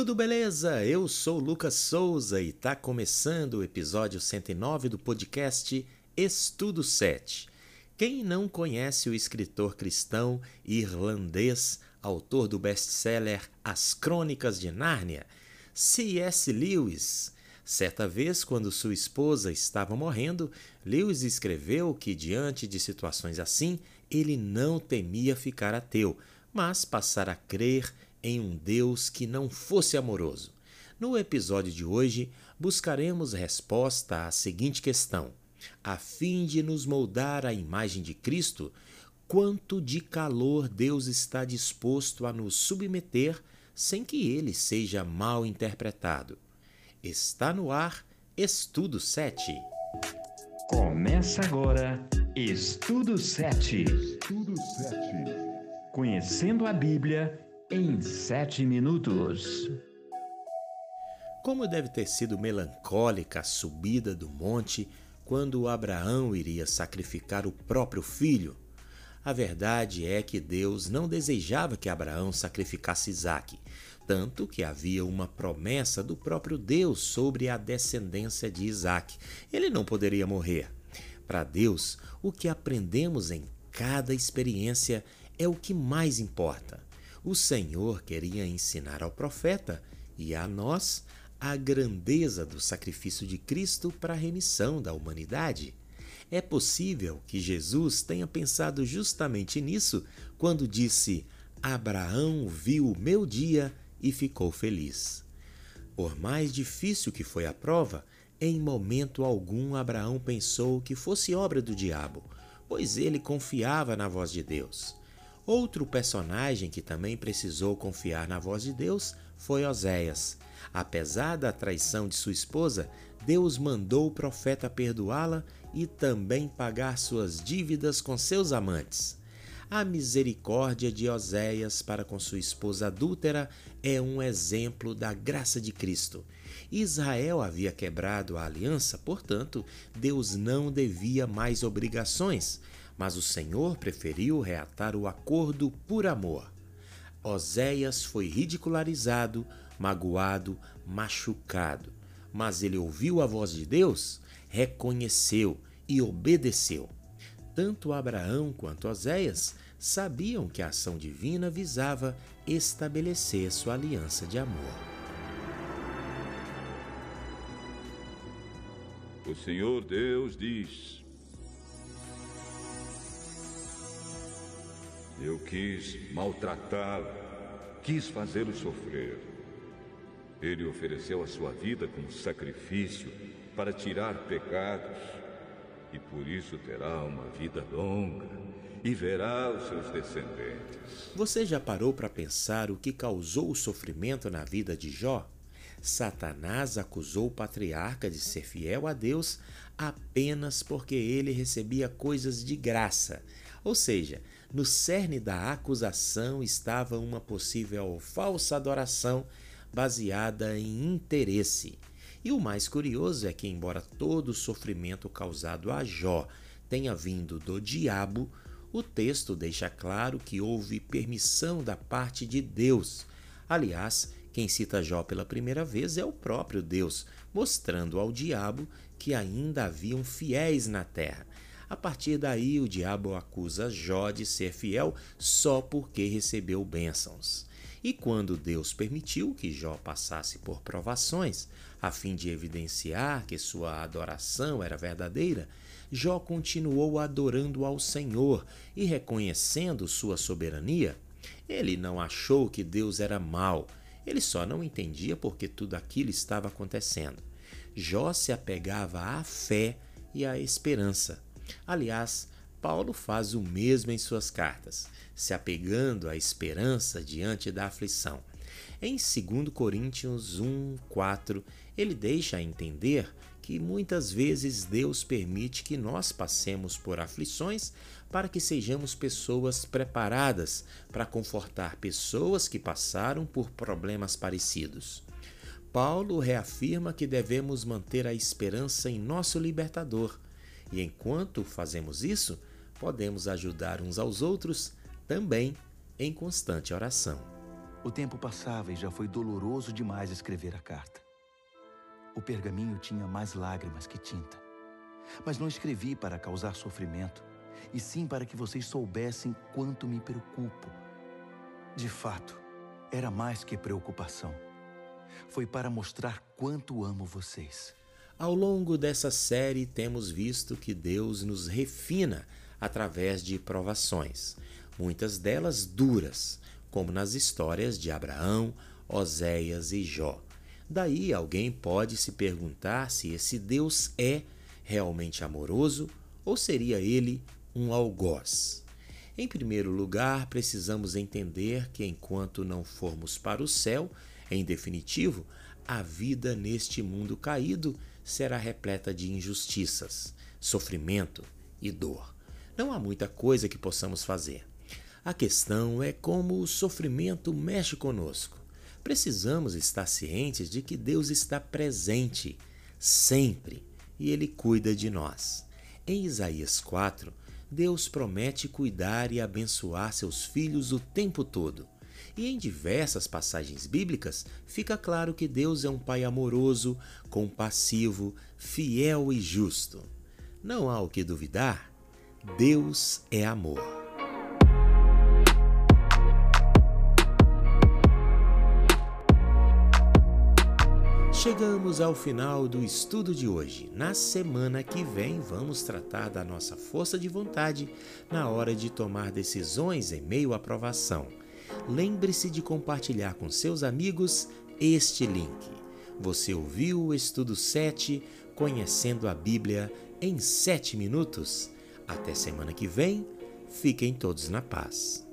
Tudo beleza? Eu sou Lucas Souza e está começando o episódio 109 do podcast Estudo 7. Quem não conhece o escritor cristão irlandês, autor do best-seller As Crônicas de Nárnia, C.S. Lewis? Certa vez, quando sua esposa estava morrendo, Lewis escreveu que, diante de situações assim, ele não temia ficar ateu, mas passar a crer em um Deus que não fosse amoroso. No episódio de hoje, buscaremos resposta à seguinte questão: a fim de nos moldar à imagem de Cristo, quanto de calor Deus está disposto a nos submeter sem que ele seja mal interpretado? Está no ar Estudo 7. Começa agora Estudo 7. Estudo 7. Conhecendo a Bíblia em 7 minutos. Como deve ter sido melancólica a subida do monte quando Abraão iria sacrificar o próprio filho. A verdade é que Deus não desejava que Abraão sacrificasse Isaque, tanto que havia uma promessa do próprio Deus sobre a descendência de Isaque. Ele não poderia morrer. Para Deus, o que aprendemos em cada experiência é o que mais importa. O Senhor queria ensinar ao profeta e a nós a grandeza do sacrifício de Cristo para a remissão da humanidade. É possível que Jesus tenha pensado justamente nisso quando disse: Abraão viu o meu dia e ficou feliz. Por mais difícil que foi a prova, em momento algum Abraão pensou que fosse obra do diabo, pois ele confiava na voz de Deus. Outro personagem que também precisou confiar na voz de Deus foi Oséias. Apesar da traição de sua esposa, Deus mandou o profeta perdoá-la e também pagar suas dívidas com seus amantes. A misericórdia de Oséias para com sua esposa adúltera é um exemplo da graça de Cristo. Israel havia quebrado a aliança, portanto, Deus não devia mais obrigações, mas o Senhor preferiu reatar o acordo por amor. Oséias foi ridicularizado, magoado, machucado, mas ele ouviu a voz de Deus, reconheceu e obedeceu. Tanto Abraão quanto Oséias sabiam que a ação divina visava estabelecer sua aliança de amor. O Senhor Deus diz: Eu quis maltratá-lo, quis fazê-lo sofrer. Ele ofereceu a sua vida como sacrifício para tirar pecados e por isso terá uma vida longa e verá os seus descendentes. Você já parou para pensar o que causou o sofrimento na vida de Jó? Satanás acusou o patriarca de ser fiel a Deus apenas porque ele recebia coisas de graça. Ou seja, no cerne da acusação estava uma possível falsa adoração baseada em interesse. E o mais curioso é que, embora todo o sofrimento causado a Jó tenha vindo do diabo, o texto deixa claro que houve permissão da parte de Deus. Aliás, quem cita Jó pela primeira vez é o próprio Deus, mostrando ao diabo que ainda haviam fiéis na terra. A partir daí, o diabo acusa Jó de ser fiel só porque recebeu bênçãos. E quando Deus permitiu que Jó passasse por provações, a fim de evidenciar que sua adoração era verdadeira, Jó continuou adorando ao Senhor e reconhecendo sua soberania. Ele não achou que Deus era mau, ele só não entendia porque tudo aquilo estava acontecendo. Jó se apegava à fé e à esperança. Aliás, Paulo faz o mesmo em suas cartas, se apegando à esperança diante da aflição. Em 2 Coríntios 1, 4, ele deixa a entender que muitas vezes Deus permite que nós passemos por aflições para que sejamos pessoas preparadas para confortar pessoas que passaram por problemas parecidos. Paulo reafirma que devemos manter a esperança em nosso libertador, e enquanto fazemos isso, podemos ajudar uns aos outros também em constante oração. O tempo passava e já foi doloroso demais escrever a carta. O pergaminho tinha mais lágrimas que tinta. Mas não escrevi para causar sofrimento, e sim para que vocês soubessem quanto me preocupo. De fato, era mais que preocupação. Foi para mostrar quanto amo vocês. Ao longo dessa série, temos visto que Deus nos refina através de provações, muitas delas duras, como nas histórias de Abraão, Oséias e Jó. Daí alguém pode se perguntar se esse Deus é realmente amoroso ou seria ele um algoz. Em primeiro lugar, precisamos entender que enquanto não formos para o céu, em definitivo, a vida neste mundo caído será repleta de injustiças, sofrimento e dor. Não há muita coisa que possamos fazer. A questão é como o sofrimento mexe conosco. Precisamos estar cientes de que Deus está presente sempre e Ele cuida de nós. Em Isaías 4, Deus promete cuidar e abençoar seus filhos o tempo todo. E em diversas passagens bíblicas fica claro que Deus é um Pai amoroso, compassivo, fiel e justo. Não há o que duvidar, Deus é amor. Chegamos ao final do estudo de hoje. Na semana que vem, vamos tratar da nossa força de vontade na hora de tomar decisões em meio à aprovação. Lembre-se de compartilhar com seus amigos este link. Você ouviu o estudo 7, Conhecendo a Bíblia em 7 minutos? Até semana que vem, fiquem todos na paz.